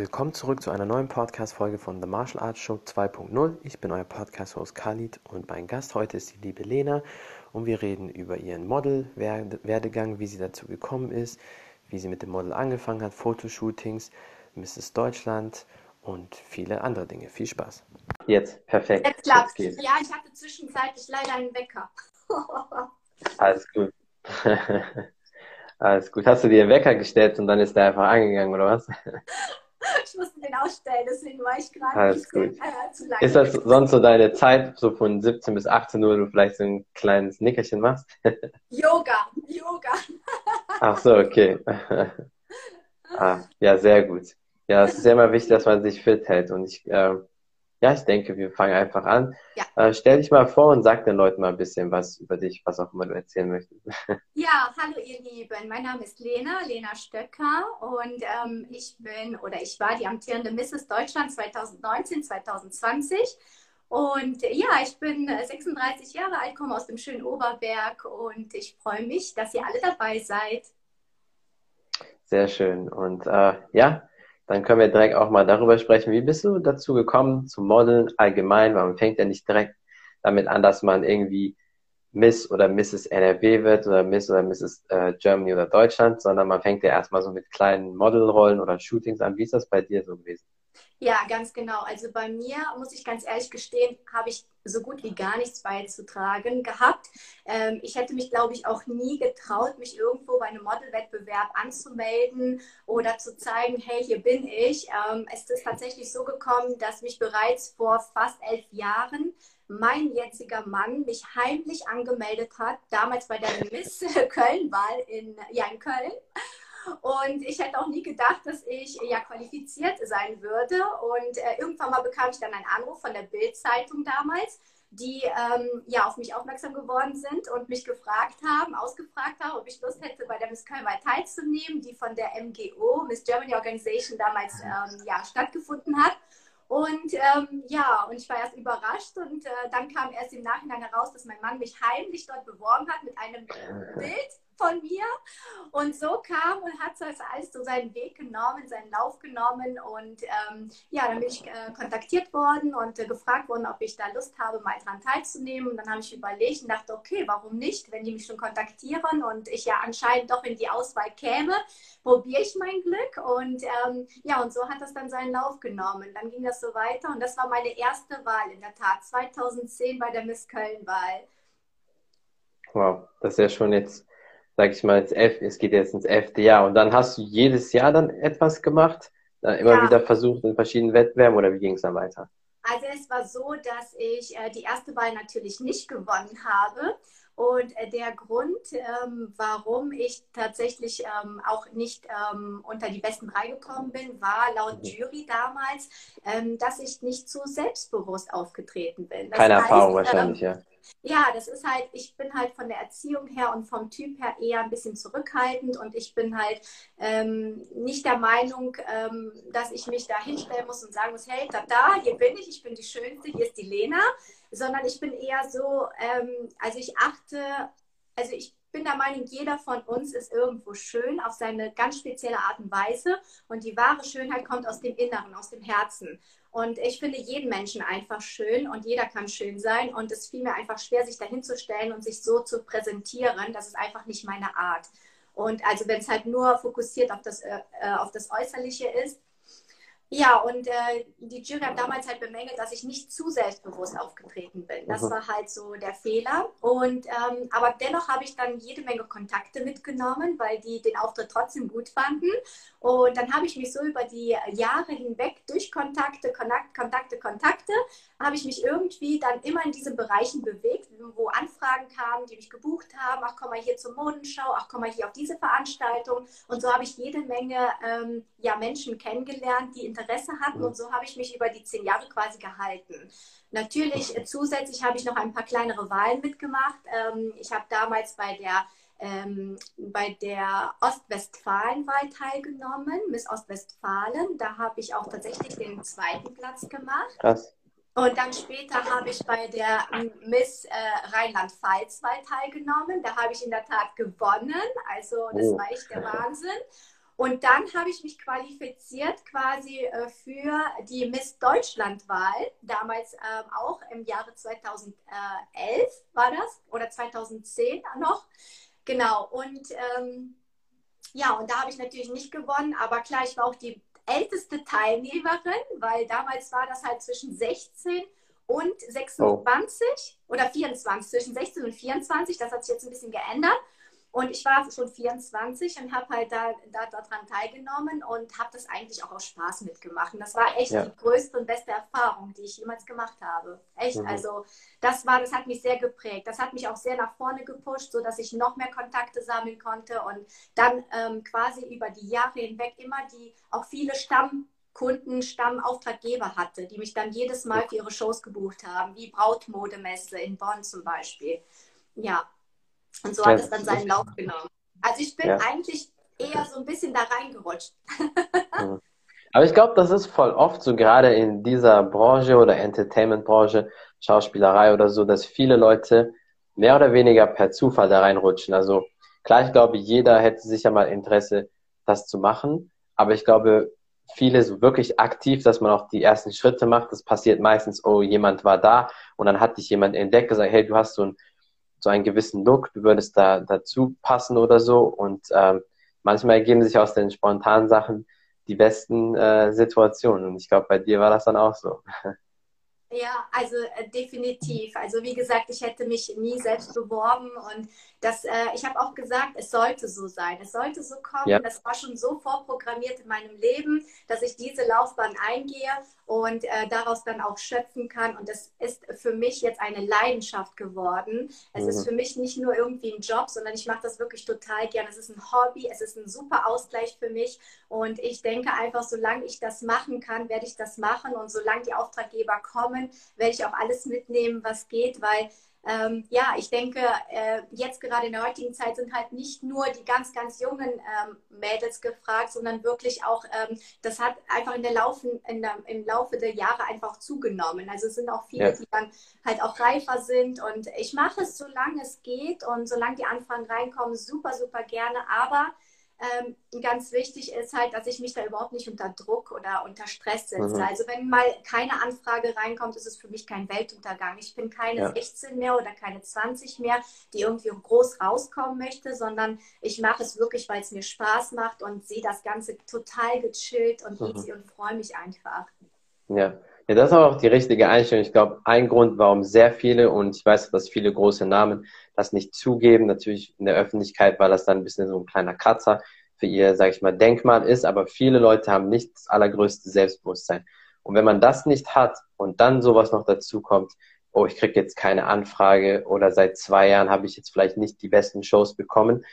Willkommen zurück zu einer neuen Podcast-Folge von The Martial Arts Show 2.0. Ich bin euer Podcast-Host Khalid und mein Gast heute ist die liebe Lena und wir reden über ihren Model-Werdegang, wie sie dazu gekommen ist, wie sie mit dem Model angefangen hat, Fotoshootings, Mrs. Deutschland und viele andere Dinge. Viel Spaß. Jetzt, perfekt. Jetzt klappt's. Ja, ich hatte zwischenzeitlich leider einen Wecker. Alles gut. Alles gut. Hast du dir einen Wecker gestellt und dann ist der einfach angegangen, oder was? ich musste den ausstellen, deswegen war ich gerade Alles gut. Äh, zu lange. Ist das sonst so deine Zeit, so von 17 bis 18 Uhr, du vielleicht so ein kleines Nickerchen machst? Yoga, Yoga. Ach so, okay. ah, ja, sehr gut. Ja, es ist ja immer wichtig, dass man sich fit hält. Und ich äh, ja, ich denke, wir fangen einfach an. Ja. Äh, stell dich mal vor und sag den Leuten mal ein bisschen was über dich, was auch immer du erzählen möchtest. Ja, hallo ihr Lieben. Mein Name ist Lena, Lena Stöcker und ähm, ich bin oder ich war die amtierende Mrs. Deutschland 2019, 2020. Und ja, ich bin 36 Jahre alt, komme aus dem schönen Oberberg und ich freue mich, dass ihr alle dabei seid. Sehr schön. Und äh, ja, dann können wir direkt auch mal darüber sprechen. Wie bist du dazu gekommen, zu modeln allgemein? Man fängt ja nicht direkt damit an, dass man irgendwie Miss oder Mrs. NRW wird oder Miss oder Mrs. Äh, Germany oder Deutschland, sondern man fängt ja erstmal so mit kleinen Modelrollen oder Shootings an. Wie ist das bei dir so gewesen? Ja, ganz genau. Also bei mir, muss ich ganz ehrlich gestehen, habe ich so gut wie gar nichts beizutragen gehabt. Ähm, ich hätte mich, glaube ich, auch nie getraut, mich irgendwo bei einem Modelwettbewerb anzumelden oder zu zeigen, hey, hier bin ich. Ähm, es ist tatsächlich so gekommen, dass mich bereits vor fast elf Jahren mein jetziger Mann mich heimlich angemeldet hat, damals bei der Miss Köln-Wahl in, ja, in Köln. Und ich hätte auch nie gedacht, dass ich ja qualifiziert sein würde. Und äh, irgendwann mal bekam ich dann einen Anruf von der Bild-Zeitung damals, die ähm, ja auf mich aufmerksam geworden sind und mich gefragt haben, ausgefragt haben, ob ich Lust hätte, bei der Miss Köln teilzunehmen, die von der MGO, Miss Germany Organization, damals ähm, ja, stattgefunden hat. Und ähm, ja, und ich war erst überrascht und äh, dann kam erst im Nachhinein heraus, dass mein Mann mich heimlich dort beworben hat mit einem Bild von mir. Und so kam und hat das alles so seinen Weg genommen, seinen Lauf genommen. Und ähm, ja, dann bin ich äh, kontaktiert worden und äh, gefragt worden, ob ich da Lust habe, mal daran teilzunehmen. Und dann habe ich überlegt und dachte, okay, warum nicht, wenn die mich schon kontaktieren und ich ja anscheinend doch in die Auswahl käme, probiere ich mein Glück. Und ähm, ja, und so hat das dann seinen Lauf genommen. Dann ging das so weiter und das war meine erste Wahl in der Tat, 2010 bei der Miss Köln-Wahl. Wow, das ist ja schon jetzt sag ich mal, ins F, es geht jetzt ins elfte Jahr. Und dann hast du jedes Jahr dann etwas gemacht, dann immer ja. wieder versucht in verschiedenen Wettbewerben oder wie ging es dann weiter? Also es war so, dass ich äh, die erste Wahl natürlich nicht gewonnen habe. Und äh, der Grund, ähm, warum ich tatsächlich ähm, auch nicht ähm, unter die besten drei gekommen bin, war laut mhm. Jury damals, ähm, dass ich nicht zu selbstbewusst aufgetreten bin. Das Keine heißt, Erfahrung wahrscheinlich, ja. Ja, das ist halt, ich bin halt von der Erziehung her und vom Typ her eher ein bisschen zurückhaltend und ich bin halt ähm, nicht der Meinung, ähm, dass ich mich da hinstellen muss und sagen muss, hey, da, da, hier bin ich, ich bin die Schönste, hier ist die Lena, sondern ich bin eher so, ähm, also ich achte, also ich bin der Meinung, jeder von uns ist irgendwo schön auf seine ganz spezielle Art und Weise und die wahre Schönheit kommt aus dem Inneren, aus dem Herzen. Und ich finde jeden Menschen einfach schön und jeder kann schön sein. Und es fiel mir einfach schwer, sich dahinzustellen und sich so zu präsentieren. Das ist einfach nicht meine Art. Und also wenn es halt nur fokussiert auf das, äh, äh auf das Äußerliche ist, ja, und äh, die Jury hat damals halt bemängelt, dass ich nicht zu selbstbewusst aufgetreten bin. Das war halt so der Fehler. Und ähm, aber dennoch habe ich dann jede Menge Kontakte mitgenommen, weil die den Auftritt trotzdem gut fanden. Und dann habe ich mich so über die Jahre hinweg durch Kontakte, Kontakte, Kontakte, Kontakte, habe ich mich irgendwie dann immer in diesen Bereichen bewegt, wo Anfragen kamen, die mich gebucht haben. Ach, komm mal hier zur Modenschau, ach, komm mal hier auf diese Veranstaltung. Und so habe ich jede Menge ähm, ja, Menschen kennengelernt, die Interesse hatten. Und so habe ich mich über die zehn Jahre quasi gehalten. Natürlich, äh, zusätzlich habe ich noch ein paar kleinere Wahlen mitgemacht. Ähm, ich habe damals bei der ähm, bei der Ostwestfalenwahl teilgenommen, Miss Ostwestfalen. Da habe ich auch tatsächlich den zweiten Platz gemacht. Krass. Und dann später habe ich bei der Miss äh, Rheinland-Pfalz-Wahl teilgenommen. Da habe ich in der Tat gewonnen. Also das oh. war echt der Wahnsinn. Und dann habe ich mich qualifiziert quasi äh, für die Miss Deutschland-Wahl, damals ähm, auch im Jahre 2011 war das oder 2010 noch. Genau, und ähm, ja, und da habe ich natürlich nicht gewonnen, aber klar, ich war auch die älteste Teilnehmerin, weil damals war das halt zwischen 16 und 26 oh. oder 24, zwischen 16 und 24, das hat sich jetzt ein bisschen geändert. Und ich war schon 24 und habe halt da, da daran teilgenommen und habe das eigentlich auch aus Spaß mitgemacht. Und das war echt ja. die größte und beste Erfahrung, die ich jemals gemacht habe. Echt, mhm. also das war, das hat mich sehr geprägt. Das hat mich auch sehr nach vorne gepusht, sodass ich noch mehr Kontakte sammeln konnte und dann ähm, quasi über die Jahre hinweg immer die auch viele Stammkunden, Stammauftraggeber hatte, die mich dann jedes Mal für ihre Shows gebucht haben, wie Brautmodemesse in Bonn zum Beispiel. Ja, und so hat es dann seinen Lauf genommen. Also ich bin ja. eigentlich eher so ein bisschen da reingerutscht. Aber ich glaube, das ist voll oft so, gerade in dieser Branche oder Entertainment-Branche, Schauspielerei oder so, dass viele Leute mehr oder weniger per Zufall da reinrutschen. Also klar, ich glaube, jeder hätte sicher mal Interesse, das zu machen. Aber ich glaube, viele so wirklich aktiv, dass man auch die ersten Schritte macht. Das passiert meistens, oh, jemand war da und dann hat dich jemand entdeckt, gesagt, hey, du hast so ein so einen gewissen Look, du würdest da dazu passen oder so. Und ähm, manchmal ergeben sich aus den spontanen Sachen die besten äh, Situationen. Und ich glaube, bei dir war das dann auch so. Ja, also äh, definitiv. Also wie gesagt, ich hätte mich nie selbst beworben und das, äh, ich habe auch gesagt, es sollte so sein, es sollte so kommen. Ja. Das war schon so vorprogrammiert in meinem Leben, dass ich diese Laufbahn eingehe und äh, daraus dann auch schöpfen kann. Und das ist für mich jetzt eine Leidenschaft geworden. Es mhm. ist für mich nicht nur irgendwie ein Job, sondern ich mache das wirklich total gern. Es ist ein Hobby, es ist ein super Ausgleich für mich. Und ich denke einfach, solange ich das machen kann, werde ich das machen. Und solange die Auftraggeber kommen, werde ich auch alles mitnehmen, was geht, weil ähm, ja, ich denke, äh, jetzt gerade in der heutigen Zeit sind halt nicht nur die ganz, ganz jungen ähm, Mädels gefragt, sondern wirklich auch, ähm, das hat einfach in der Laufen, in der, im Laufe der Jahre einfach zugenommen. Also es sind auch viele, ja. die dann halt auch reifer sind und ich mache es, solange es geht und solange die Anfragen reinkommen, super, super gerne, aber ähm, ganz wichtig ist halt, dass ich mich da überhaupt nicht unter Druck oder unter Stress setze. Mhm. Also wenn mal keine Anfrage reinkommt, ist es für mich kein Weltuntergang. Ich bin keine ja. 16 mehr oder keine 20 mehr, die irgendwie groß rauskommen möchte, sondern ich mache es wirklich, weil es mir Spaß macht und sehe das Ganze total gechillt und mhm. easy und freue mich einfach. Ja. Ja, das ist auch die richtige Einstellung. Ich glaube, ein Grund, warum sehr viele, und ich weiß, dass viele große Namen das nicht zugeben, natürlich in der Öffentlichkeit, weil das dann ein bisschen so ein kleiner Kratzer für ihr, sage ich mal, Denkmal ist, aber viele Leute haben nicht das allergrößte Selbstbewusstsein. Und wenn man das nicht hat und dann sowas noch dazu kommt, oh, ich kriege jetzt keine Anfrage oder seit zwei Jahren habe ich jetzt vielleicht nicht die besten Shows bekommen,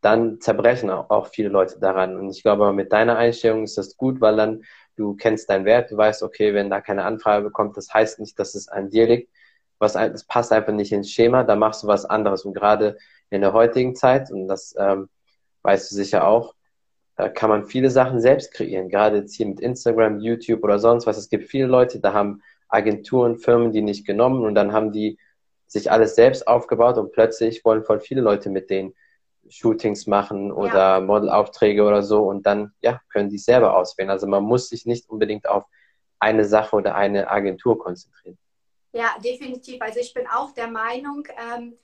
dann zerbrechen auch viele Leute daran. Und ich glaube, mit deiner Einstellung ist das gut, weil dann du kennst deinen Wert, du weißt, okay, wenn da keine Anfrage bekommt, das heißt nicht, dass es an dir liegt. Was, das passt einfach nicht ins Schema, da machst du was anderes. Und gerade in der heutigen Zeit, und das ähm, weißt du sicher auch, da kann man viele Sachen selbst kreieren. Gerade jetzt hier mit Instagram, YouTube oder sonst was. Es gibt viele Leute, da haben Agenturen, Firmen die nicht genommen und dann haben die sich alles selbst aufgebaut und plötzlich wollen voll viele Leute mit denen Shootings machen oder ja. Modelaufträge oder so und dann ja, können die es selber auswählen. Also man muss sich nicht unbedingt auf eine Sache oder eine Agentur konzentrieren. Ja, definitiv. Also ich bin auch der Meinung, ähm,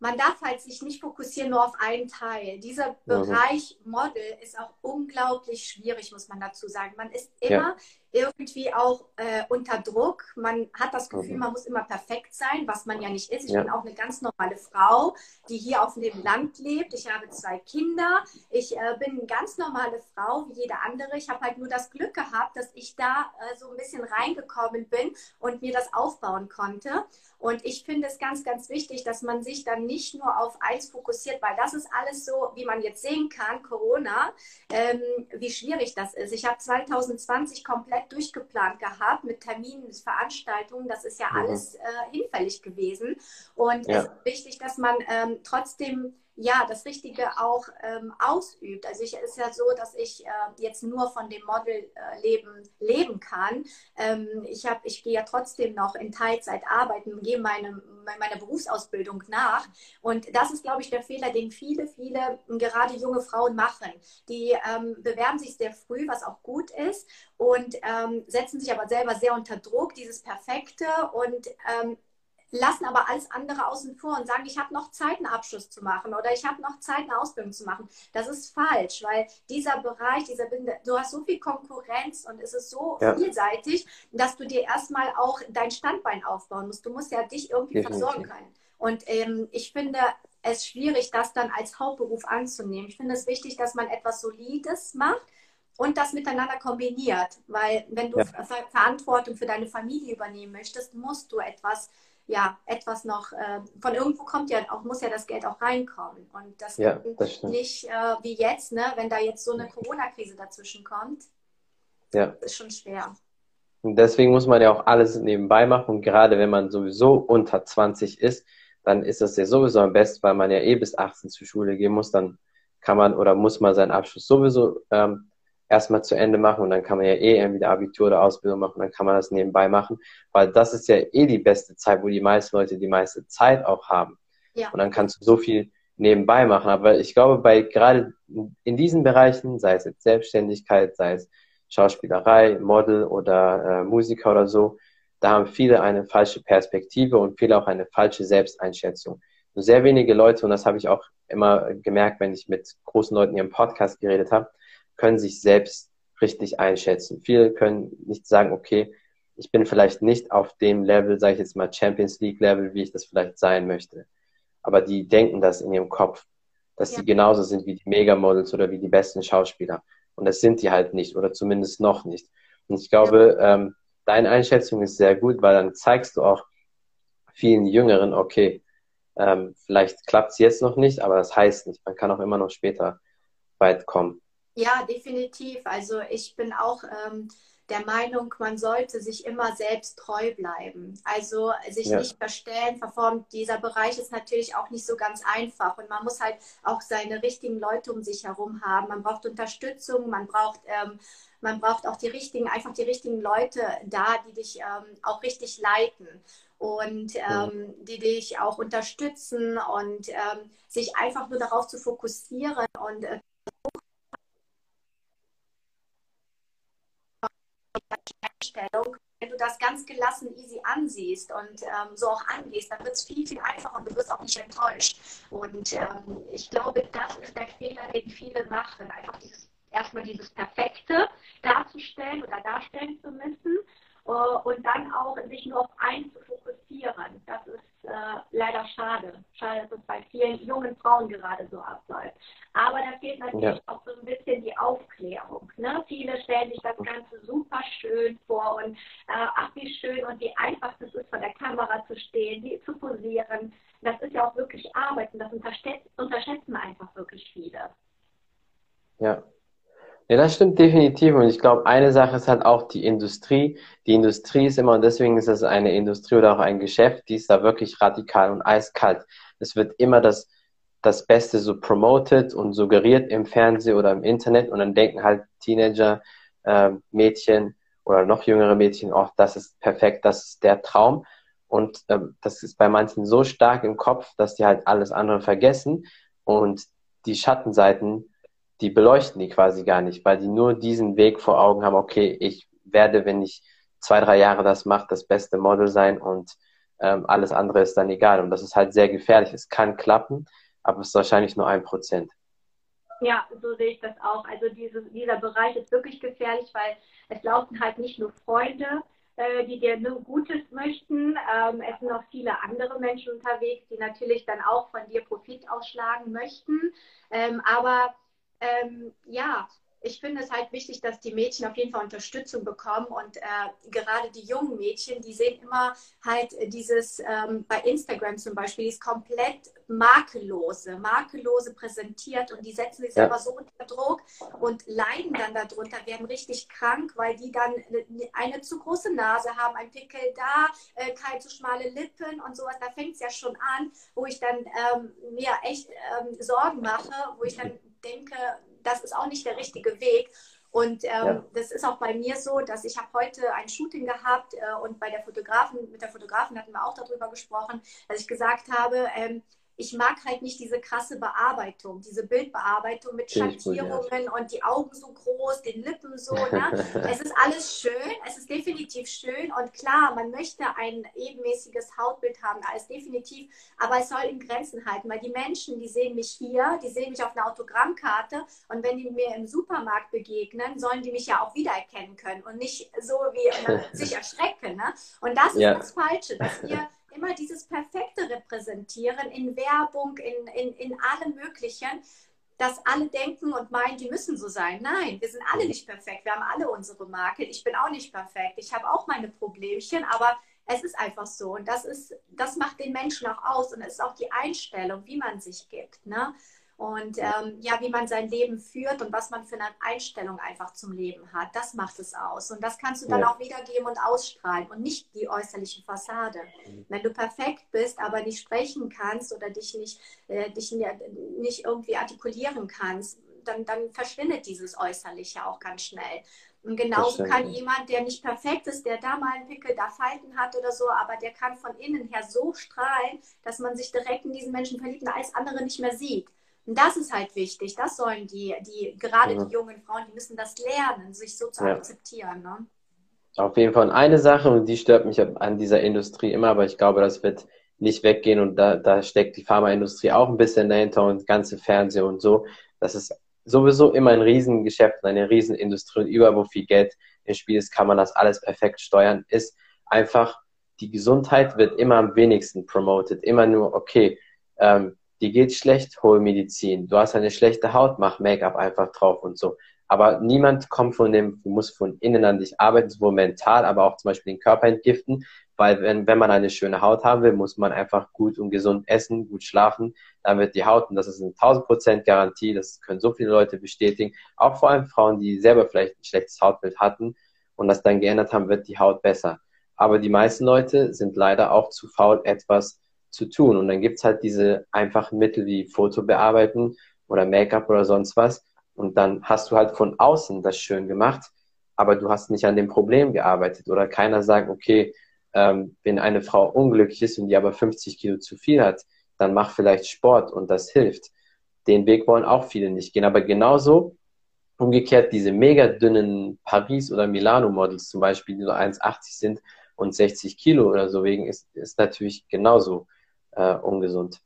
man darf halt sich nicht fokussieren nur auf einen Teil. Dieser. Bereich Model ist auch unglaublich schwierig, muss man dazu sagen. Man ist immer ja irgendwie auch äh, unter Druck. Man hat das Gefühl, mhm. man muss immer perfekt sein, was man ja nicht ist. Ich ja. bin auch eine ganz normale Frau, die hier auf dem Land lebt. Ich habe zwei Kinder. Ich äh, bin eine ganz normale Frau wie jede andere. Ich habe halt nur das Glück gehabt, dass ich da äh, so ein bisschen reingekommen bin und mir das aufbauen konnte. Und ich finde es ganz, ganz wichtig, dass man sich dann nicht nur auf eins fokussiert, weil das ist alles so, wie man jetzt sehen kann, Corona, ähm, wie schwierig das ist. Ich habe 2020 komplett komplett durchgeplant gehabt mit Terminen, mit Veranstaltungen. Das ist ja mhm. alles äh, hinfällig gewesen. Und ja. es ist wichtig, dass man ähm, trotzdem ja, das Richtige auch ähm, ausübt. Also ich ist ja so, dass ich äh, jetzt nur von dem Modelleben äh, leben kann. Ähm, ich habe, ich gehe ja trotzdem noch in Teilzeit arbeiten, gehe meine, meine Berufsausbildung nach. Und das ist, glaube ich, der Fehler, den viele, viele, gerade junge Frauen machen. Die ähm, bewerben sich sehr früh, was auch gut ist, und ähm, setzen sich aber selber sehr unter Druck, dieses Perfekte und ähm, lassen aber alles andere außen vor und sagen, ich habe noch Zeit, einen Abschluss zu machen oder ich habe noch Zeit, eine Ausbildung zu machen. Das ist falsch, weil dieser Bereich, dieser du hast so viel Konkurrenz und es ist so ja. vielseitig, dass du dir erstmal auch dein Standbein aufbauen musst. Du musst ja dich irgendwie Definitiv. versorgen können. Und ähm, ich finde es schwierig, das dann als Hauptberuf anzunehmen. Ich finde es wichtig, dass man etwas Solides macht und das miteinander kombiniert. Weil wenn du ja. Verantwortung für deine Familie übernehmen möchtest, musst du etwas ja, etwas noch, äh, von irgendwo kommt ja auch, muss ja das Geld auch reinkommen. Und das, ja, das nicht äh, wie jetzt, ne, wenn da jetzt so eine Corona-Krise dazwischen kommt, ja. ist schon schwer. Und deswegen muss man ja auch alles nebenbei machen. Und gerade wenn man sowieso unter 20 ist, dann ist das ja sowieso am besten, weil man ja eh bis 18 zur Schule gehen muss. Dann kann man oder muss man seinen Abschluss sowieso ähm, erstmal zu Ende machen und dann kann man ja eh entweder Abitur oder Ausbildung machen, dann kann man das nebenbei machen, weil das ist ja eh die beste Zeit, wo die meisten Leute die meiste Zeit auch haben. Ja. Und dann kannst du so viel nebenbei machen. Aber ich glaube, bei gerade in diesen Bereichen, sei es jetzt Selbstständigkeit, sei es Schauspielerei, Model oder äh, Musiker oder so, da haben viele eine falsche Perspektive und viele auch eine falsche Selbsteinschätzung. Nur sehr wenige Leute, und das habe ich auch immer gemerkt, wenn ich mit großen Leuten hier im Podcast geredet habe, können sich selbst richtig einschätzen. Viele können nicht sagen, okay, ich bin vielleicht nicht auf dem Level, sage ich jetzt mal Champions League Level, wie ich das vielleicht sein möchte. Aber die denken das in ihrem Kopf, dass ja. die genauso sind wie die Megamodels oder wie die besten Schauspieler. Und das sind die halt nicht oder zumindest noch nicht. Und ich glaube, ja. ähm, deine Einschätzung ist sehr gut, weil dann zeigst du auch vielen Jüngeren, okay, ähm, vielleicht klappt es jetzt noch nicht, aber das heißt nicht. Man kann auch immer noch später weit kommen. Ja, definitiv. Also ich bin auch ähm, der Meinung, man sollte sich immer selbst treu bleiben. Also sich ja. nicht verstellen, verformen. Dieser Bereich ist natürlich auch nicht so ganz einfach und man muss halt auch seine richtigen Leute um sich herum haben. Man braucht Unterstützung, man braucht ähm, man braucht auch die richtigen, einfach die richtigen Leute da, die dich ähm, auch richtig leiten und ähm, die dich auch unterstützen und ähm, sich einfach nur darauf zu fokussieren und äh, Einstellung, wenn du das ganz gelassen, easy ansiehst und ähm, so auch angehst, dann wird es viel, viel einfacher und du wirst auch nicht enttäuscht. Und ähm, ich glaube, das ist der Fehler, den viele machen. Einfach dieses, erstmal dieses Perfekte darzustellen oder darstellen zu müssen und dann auch sich nur auf eins zu fokussieren. Das ist äh, leider schade. Schade, dass es bei vielen jungen Frauen gerade so abläuft. Aber da fehlt natürlich ja. auch so ein bisschen die Aufklärung. Ne? Viele stellen sich das Ganze super schön vor und äh, ach wie schön und wie einfach es ist, vor der Kamera zu stehen, die zu posieren. Das ist ja auch wirklich Arbeit und das unterschätzen einfach wirklich viele. Ja, ja, das stimmt definitiv. Und ich glaube, eine Sache ist halt auch die Industrie. Die Industrie ist immer, und deswegen ist es eine Industrie oder auch ein Geschäft, die ist da wirklich radikal und eiskalt. Es wird immer das, das Beste so promoted und suggeriert im Fernsehen oder im Internet. Und dann denken halt Teenager, äh, Mädchen oder noch jüngere Mädchen, oh, das ist perfekt, das ist der Traum. Und äh, das ist bei manchen so stark im Kopf, dass die halt alles andere vergessen. Und die Schattenseiten die beleuchten die quasi gar nicht, weil die nur diesen Weg vor Augen haben, okay, ich werde, wenn ich zwei, drei Jahre das mache, das beste Model sein und ähm, alles andere ist dann egal. Und das ist halt sehr gefährlich. Es kann klappen, aber es ist wahrscheinlich nur ein Prozent. Ja, so sehe ich das auch. Also diese, dieser Bereich ist wirklich gefährlich, weil es laufen halt nicht nur Freunde, äh, die dir nur Gutes möchten. Ähm, es sind auch viele andere Menschen unterwegs, die natürlich dann auch von dir Profit ausschlagen möchten. Ähm, aber ähm, ja, ich finde es halt wichtig, dass die Mädchen auf jeden Fall Unterstützung bekommen und äh, gerade die jungen Mädchen, die sehen immer halt dieses ähm, bei Instagram zum Beispiel, die ist komplett makellose, makellose präsentiert und die setzen sich ja. selber so unter Druck und leiden dann darunter, werden richtig krank, weil die dann eine zu große Nase haben, ein Pickel da, äh, keine zu schmale Lippen und sowas. Da fängt es ja schon an, wo ich dann ähm, mir echt ähm, Sorgen mache, wo ich dann denke, das ist auch nicht der richtige Weg. Und ähm, ja. das ist auch bei mir so, dass ich habe heute ein Shooting gehabt äh, und bei der Fotografen, mit der Fotografin hatten wir auch darüber gesprochen, dass ich gesagt habe, ähm, ich mag halt nicht diese krasse Bearbeitung, diese Bildbearbeitung mit Schattierungen und die Augen so groß, den Lippen so. Ne? es ist alles schön, es ist definitiv schön und klar, man möchte ein ebenmäßiges Hautbild haben, alles definitiv, aber es soll in Grenzen halten, weil die Menschen, die sehen mich hier, die sehen mich auf einer Autogrammkarte und wenn die mir im Supermarkt begegnen, sollen die mich ja auch wiedererkennen können und nicht so wie sich erschrecken. Ne? Und das ist ja. das Falsche, dass wir immer dieses Perfekte repräsentieren in Werbung, in, in, in allem Möglichen, dass alle denken und meinen, die müssen so sein. Nein, wir sind alle nicht perfekt. Wir haben alle unsere Marke. Ich bin auch nicht perfekt. Ich habe auch meine Problemchen, aber es ist einfach so. Und das ist, das macht den Menschen auch aus. Und es ist auch die Einstellung, wie man sich gibt. Ne? Und ähm, ja, wie man sein Leben führt und was man für eine Einstellung einfach zum Leben hat, das macht es aus. Und das kannst du dann ja. auch wiedergeben und ausstrahlen und nicht die äußerliche Fassade. Mhm. Wenn du perfekt bist, aber nicht sprechen kannst oder dich nicht, äh, dich nicht irgendwie artikulieren kannst, dann, dann verschwindet dieses Äußerliche auch ganz schnell. Und genauso kann jemand, der nicht perfekt ist, der da mal einen Pickel, da Falten hat oder so, aber der kann von innen her so strahlen, dass man sich direkt in diesen Menschen verliebt und alles andere nicht mehr sieht. Und das ist halt wichtig. Das sollen die, die gerade ja. die jungen Frauen, die müssen das lernen, sich so zu ja. akzeptieren. Ne? Auf jeden Fall eine Sache, und die stört mich an dieser Industrie immer, aber ich glaube, das wird nicht weggehen und da, da steckt die Pharmaindustrie auch ein bisschen dahinter und das ganze Fernsehen und so. Das ist sowieso immer ein Riesengeschäft, eine Riesenindustrie und über wo viel Geld im Spiel ist, kann man das alles perfekt steuern, ist einfach, die Gesundheit wird immer am wenigsten promoted. Immer nur, okay, ähm, dir geht's schlecht, hol Medizin. Du hast eine schlechte Haut, mach Make-up einfach drauf und so. Aber niemand kommt von dem, du musst von innen an dich arbeiten, sowohl mental, aber auch zum Beispiel den Körper entgiften, weil wenn, wenn man eine schöne Haut haben will, muss man einfach gut und gesund essen, gut schlafen, dann wird die Haut, und das ist eine 1000% Garantie, das können so viele Leute bestätigen, auch vor allem Frauen, die selber vielleicht ein schlechtes Hautbild hatten und das dann geändert haben, wird die Haut besser. Aber die meisten Leute sind leider auch zu faul, etwas zu tun. Und dann gibt's halt diese einfachen Mittel wie Foto bearbeiten oder Make-up oder sonst was. Und dann hast du halt von außen das schön gemacht, aber du hast nicht an dem Problem gearbeitet. Oder keiner sagt, okay, ähm, wenn eine Frau unglücklich ist und die aber 50 Kilo zu viel hat, dann mach vielleicht Sport und das hilft. Den Weg wollen auch viele nicht gehen. Aber genauso umgekehrt diese mega dünnen Paris- oder Milano-Models zum Beispiel, die so 1,80 sind und 60 Kilo oder so wegen, ist, ist natürlich genauso äh, ungesund.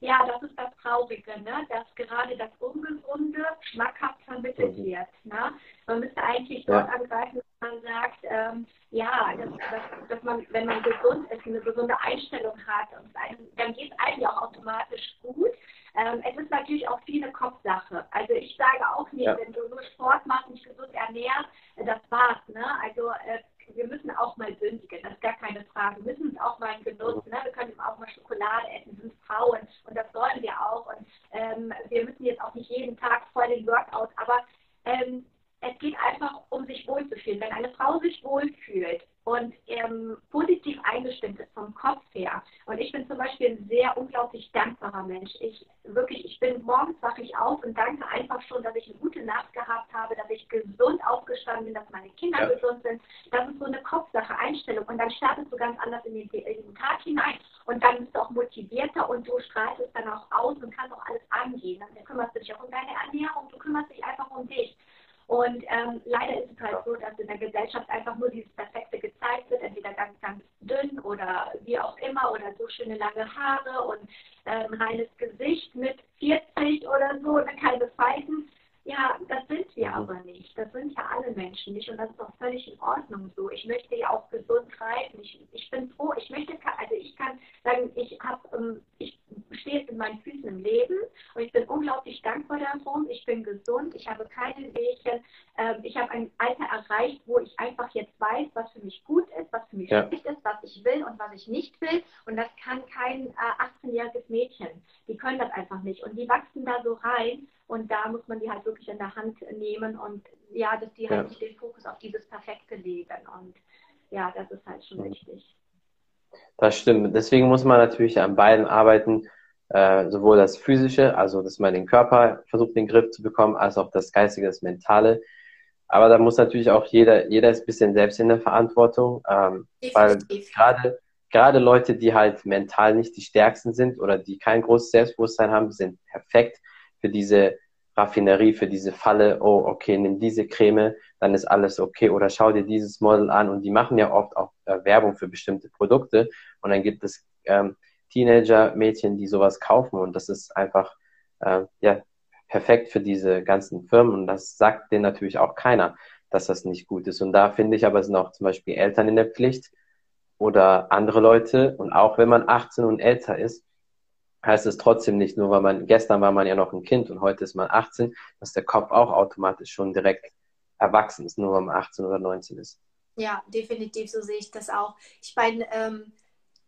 Ja, das ist das Traurige, ne? dass gerade das Ungesunde schmackhaft vermittelt mhm. wird. Ne? Man müsste eigentlich dort ja. angreifen, dass man sagt, ähm, ja, dass, dass, dass, man, wenn man gesund ist, eine gesunde Einstellung hat, und einem, dann geht es eigentlich auch automatisch gut. Ähm, es ist natürlich auch viel eine Kopfsache. Also ich sage auch nicht, ja. wenn du nur Sport machst, nicht gesund ernährst, das war's. Ne? Also äh, wir müssen auch mal sündigen, das ist gar keine Frage. Wir müssen es auch mal Genuss, ne? wir können auch mal Schokolade essen, wir sind Frauen und das sollen wir auch. Und ähm, wir müssen jetzt auch nicht jeden Tag voll den Workout, aber ähm, es geht einfach um sich wohlzufühlen. Wenn eine Frau sich wohlfühlt und ähm, positiv eingestimmt ist vom Kopf her. Und ich bin zum Beispiel ein sehr unglaublich dankbarer Mensch. Ich wirklich, ich bin morgens wache ich auf und danke einfach schon, dass ich eine gute Nacht gehabt habe, dass ich gesund aufgestanden bin, dass meine Kinder ja. gesund sind. Das ist so eine Kopfsache, Einstellung. Und dann startest du ganz anders in den, in den Tag hinein. Und dann bist du auch motivierter und du strahlst es dann auch aus und kannst auch alles angehen. Dann kümmerst du dich auch um deine Ernährung, du kümmerst dich einfach um dich. Und ähm, leider ist es halt so, dass in der Gesellschaft einfach nur dieses Perfekte gezeigt wird, entweder ganz, ganz dünn oder wie auch immer oder so schöne lange Haare und äh, ein reines Gesicht mit 40 oder so, oder keine Falten. Ja, das sind wir aber nicht. Das sind ja alle Menschen nicht und das ist auch völlig in Ordnung so. Ich möchte ja auch gesund reisen. Ich, ich bin froh, ich möchte, also ich kann sagen, ich habe, ähm, ich stehst in meinen Füßen im Leben und ich bin unglaublich dankbar darum. Ich bin gesund, ich habe keine Wehchen, ähm, ich habe ein Alter erreicht, wo ich einfach jetzt weiß, was für mich gut ist, was für mich ja. schlecht ist, was ich will und was ich nicht will. Und das kann kein äh, 18-jähriges Mädchen. Die können das einfach nicht. Und die wachsen da so rein und da muss man die halt wirklich in der Hand nehmen und ja, dass die halt nicht den Fokus auf dieses Perfekte legen. Und ja, das ist halt schon mhm. wichtig. Das stimmt. Deswegen muss man natürlich an beiden arbeiten, äh, sowohl das Physische, also dass man den Körper versucht, in den Griff zu bekommen, als auch das Geistige, das Mentale. Aber da muss natürlich auch jeder, jeder ist ein bisschen selbst in der Verantwortung, ähm, weil gerade gerade Leute, die halt mental nicht die stärksten sind oder die kein großes Selbstbewusstsein haben, sind perfekt für diese Raffinerie, für diese Falle. Oh, okay, nimm diese Creme, dann ist alles okay. Oder schau dir dieses Model an. Und die machen ja oft auch äh, Werbung für bestimmte Produkte. Und dann gibt es ähm, Teenager-Mädchen, die sowas kaufen. Und das ist einfach äh, ja perfekt für diese ganzen Firmen. Und das sagt denen natürlich auch keiner, dass das nicht gut ist. Und da finde ich aber, sind auch zum Beispiel Eltern in der Pflicht oder andere Leute. Und auch wenn man 18 und älter ist, heißt es trotzdem nicht nur, weil man, gestern war man ja noch ein Kind und heute ist man 18, dass der Kopf auch automatisch schon direkt erwachsen ist, nur weil man 18 oder 19 ist. Ja, definitiv, so sehe ich das auch. Ich meine, ähm,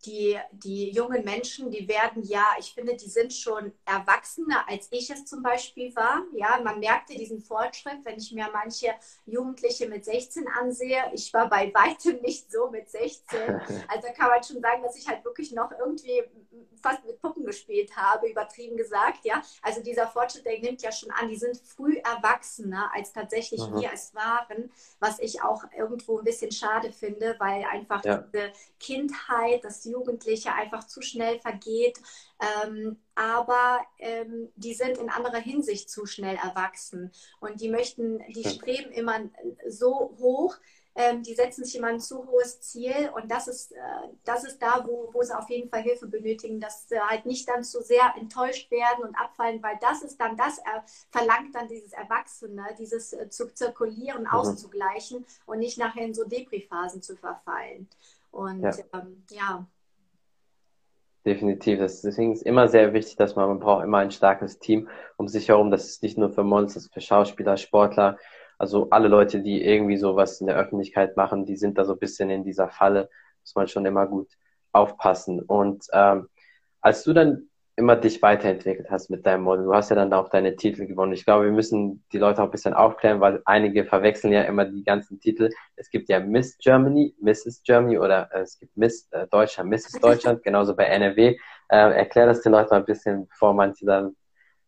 die, die jungen Menschen, die werden ja, ich finde, die sind schon erwachsener, als ich es zum Beispiel war. Ja, man merkte diesen Fortschritt, wenn ich mir manche Jugendliche mit 16 ansehe. Ich war bei weitem nicht so mit 16. Also kann man schon sagen, dass ich halt wirklich noch irgendwie fast mit Puppen gespielt habe, übertrieben gesagt. Ja, also dieser Fortschritt, der nimmt ja schon an. Die sind früh erwachsener, als tatsächlich mhm. wir es waren, was ich auch irgendwo ein bisschen schade finde, weil einfach ja. diese Kindheit, das Jugendliche einfach zu schnell vergeht. Ähm, aber ähm, die sind in anderer Hinsicht zu schnell erwachsen. Und die möchten, die streben immer so hoch, ähm, die setzen sich immer ein zu hohes Ziel und das ist, äh, das ist da, wo, wo sie auf jeden Fall Hilfe benötigen, dass sie halt nicht dann zu sehr enttäuscht werden und abfallen, weil das ist dann, das äh, verlangt dann dieses Erwachsene, dieses äh, zu zirkulieren, mhm. auszugleichen und nicht nachher in so Depri-Phasen zu verfallen. Und ja. Ähm, ja. Definitiv. deswegen ist immer sehr wichtig, dass man, man braucht immer ein starkes Team um sich herum. Das ist nicht nur für Monsters, für Schauspieler, Sportler. Also alle Leute, die irgendwie sowas in der Öffentlichkeit machen, die sind da so ein bisschen in dieser Falle. Muss man schon immer gut aufpassen. Und ähm, als du dann immer dich weiterentwickelt hast mit deinem Model. Du hast ja dann auch deine Titel gewonnen. Ich glaube, wir müssen die Leute auch ein bisschen aufklären, weil einige verwechseln ja immer die ganzen Titel. Es gibt ja Miss Germany, Mrs. Germany oder äh, es gibt Miss äh, Deutschland, Mrs. Deutschland, genauso bei NRW. Äh, erklär das den Leuten mal ein bisschen, bevor manche dann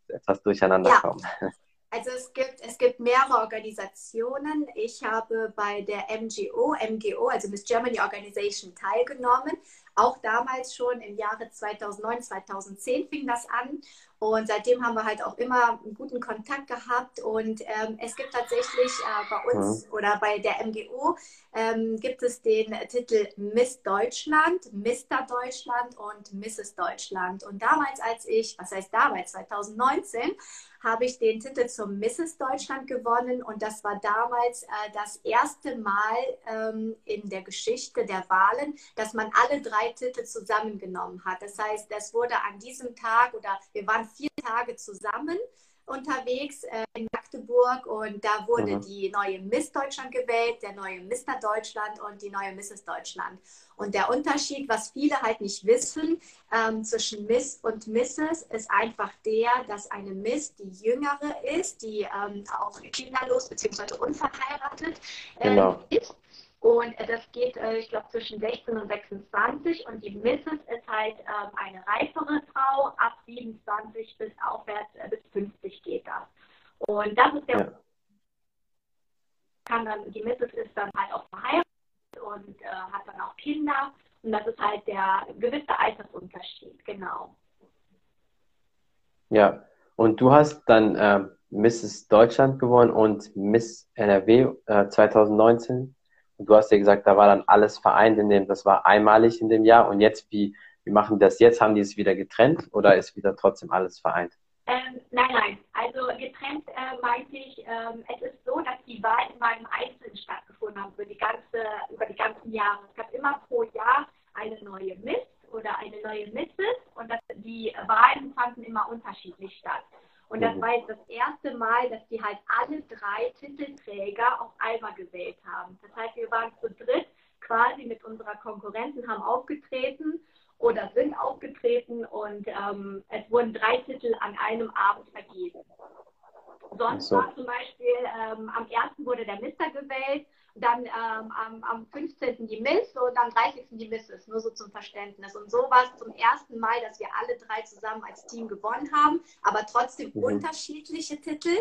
etwas durcheinander ja. kommen. Also es gibt, es gibt mehrere Organisationen. Ich habe bei der MGO, MGO, also Miss Germany Organization, teilgenommen. Auch damals schon im Jahre 2009, 2010 fing das an. Und seitdem haben wir halt auch immer einen guten Kontakt gehabt. Und ähm, es gibt tatsächlich äh, bei uns mhm. oder bei der MGO ähm, gibt es den Titel Miss Deutschland, Mr. Deutschland und Mrs. Deutschland. Und damals, als ich, was heißt damals, 2019, habe ich den Titel zum Mrs. Deutschland gewonnen. Und das war damals äh, das erste Mal ähm, in der Geschichte der Wahlen, dass man alle drei Titel zusammengenommen hat. Das heißt, es wurde an diesem Tag oder wir waren vier Tage zusammen unterwegs äh, in Magdeburg und da wurde mhm. die neue Miss Deutschland gewählt, der neue Mr. Deutschland und die neue Mrs. Deutschland. Und der Unterschied, was viele halt nicht wissen, ähm, zwischen Miss und Mrs. ist einfach der, dass eine Miss die jüngere ist, die ähm, auch kinderlos bzw. unverheiratet äh, genau. ist und äh, das geht, äh, ich glaube, zwischen 16 und 26. Und die Mrs. ist halt ähm, eine reifere Frau. Ab 27 bis aufwärts, äh, bis 50 geht das. Und das ist der. Ja. Kann dann, die Mrs. ist dann halt auch verheiratet und äh, hat dann auch Kinder. Und das ist halt der gewisse Altersunterschied, genau. Ja, und du hast dann äh, Mrs. Deutschland gewonnen und Miss NRW äh, 2019 und du hast ja gesagt, da war dann alles vereint in dem, das war einmalig in dem Jahr. Und jetzt, wie, wie machen das jetzt? Haben die es wieder getrennt oder ist wieder trotzdem alles vereint? Ähm, nein, nein. Also getrennt äh, meinte ich, ähm, es ist so, dass die Wahlen immer im Einzelnen stattgefunden haben über die, ganze, über die ganzen Jahre. Es gab immer pro Jahr eine neue Miss oder eine neue Mrs. Und das, die Wahlen fanden immer unterschiedlich statt. Und das war jetzt das erste Mal, dass die halt alle drei Titelträger auf einmal gewählt haben. Das heißt, wir waren zu dritt quasi mit unserer Konkurrentin, haben aufgetreten oder sind aufgetreten und ähm, es wurden drei Titel an einem Abend vergeben. Sonst so. war zum Beispiel ähm, am ersten wurde der Mister gewählt, dann ähm, am, am 15. die Miss und am 30. die Misses, nur so zum Verständnis. Und so war es zum ersten Mal, dass wir alle drei zusammen als Team gewonnen haben, aber trotzdem mhm. unterschiedliche Titel.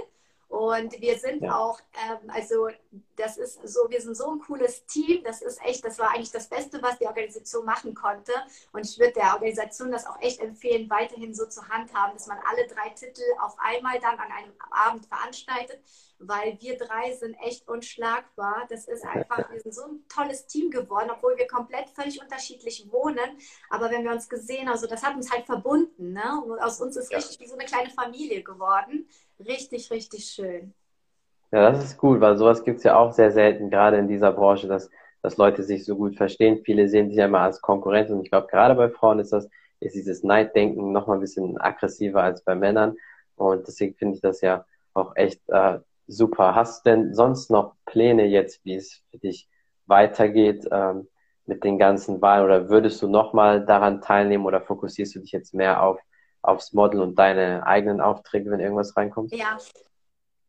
Und wir sind ja. auch, ähm, also das ist so, wir sind so ein cooles Team. Das ist echt, das war eigentlich das Beste, was die Organisation machen konnte. Und ich würde der Organisation das auch echt empfehlen, weiterhin so zu handhaben, dass man alle drei Titel auf einmal dann an einem Abend veranstaltet, weil wir drei sind echt unschlagbar. Das ist einfach, wir sind so ein tolles Team geworden, obwohl wir komplett völlig unterschiedlich wohnen. Aber wenn wir uns gesehen, also das hat uns halt verbunden. Ne? Und aus uns ist richtig wie so eine kleine Familie geworden. Richtig, richtig schön. Ja, das ist gut, weil sowas gibt es ja auch sehr selten, gerade in dieser Branche, dass, dass Leute sich so gut verstehen. Viele sehen sich ja immer als Konkurrenz und ich glaube, gerade bei Frauen ist das, ist dieses Neiddenken noch mal ein bisschen aggressiver als bei Männern. Und deswegen finde ich das ja auch echt äh, super. Hast du denn sonst noch Pläne jetzt, wie es für dich weitergeht ähm, mit den ganzen Wahlen? Oder würdest du nochmal daran teilnehmen oder fokussierst du dich jetzt mehr auf aufs Model und deine eigenen Aufträge, wenn irgendwas reinkommt? Ja,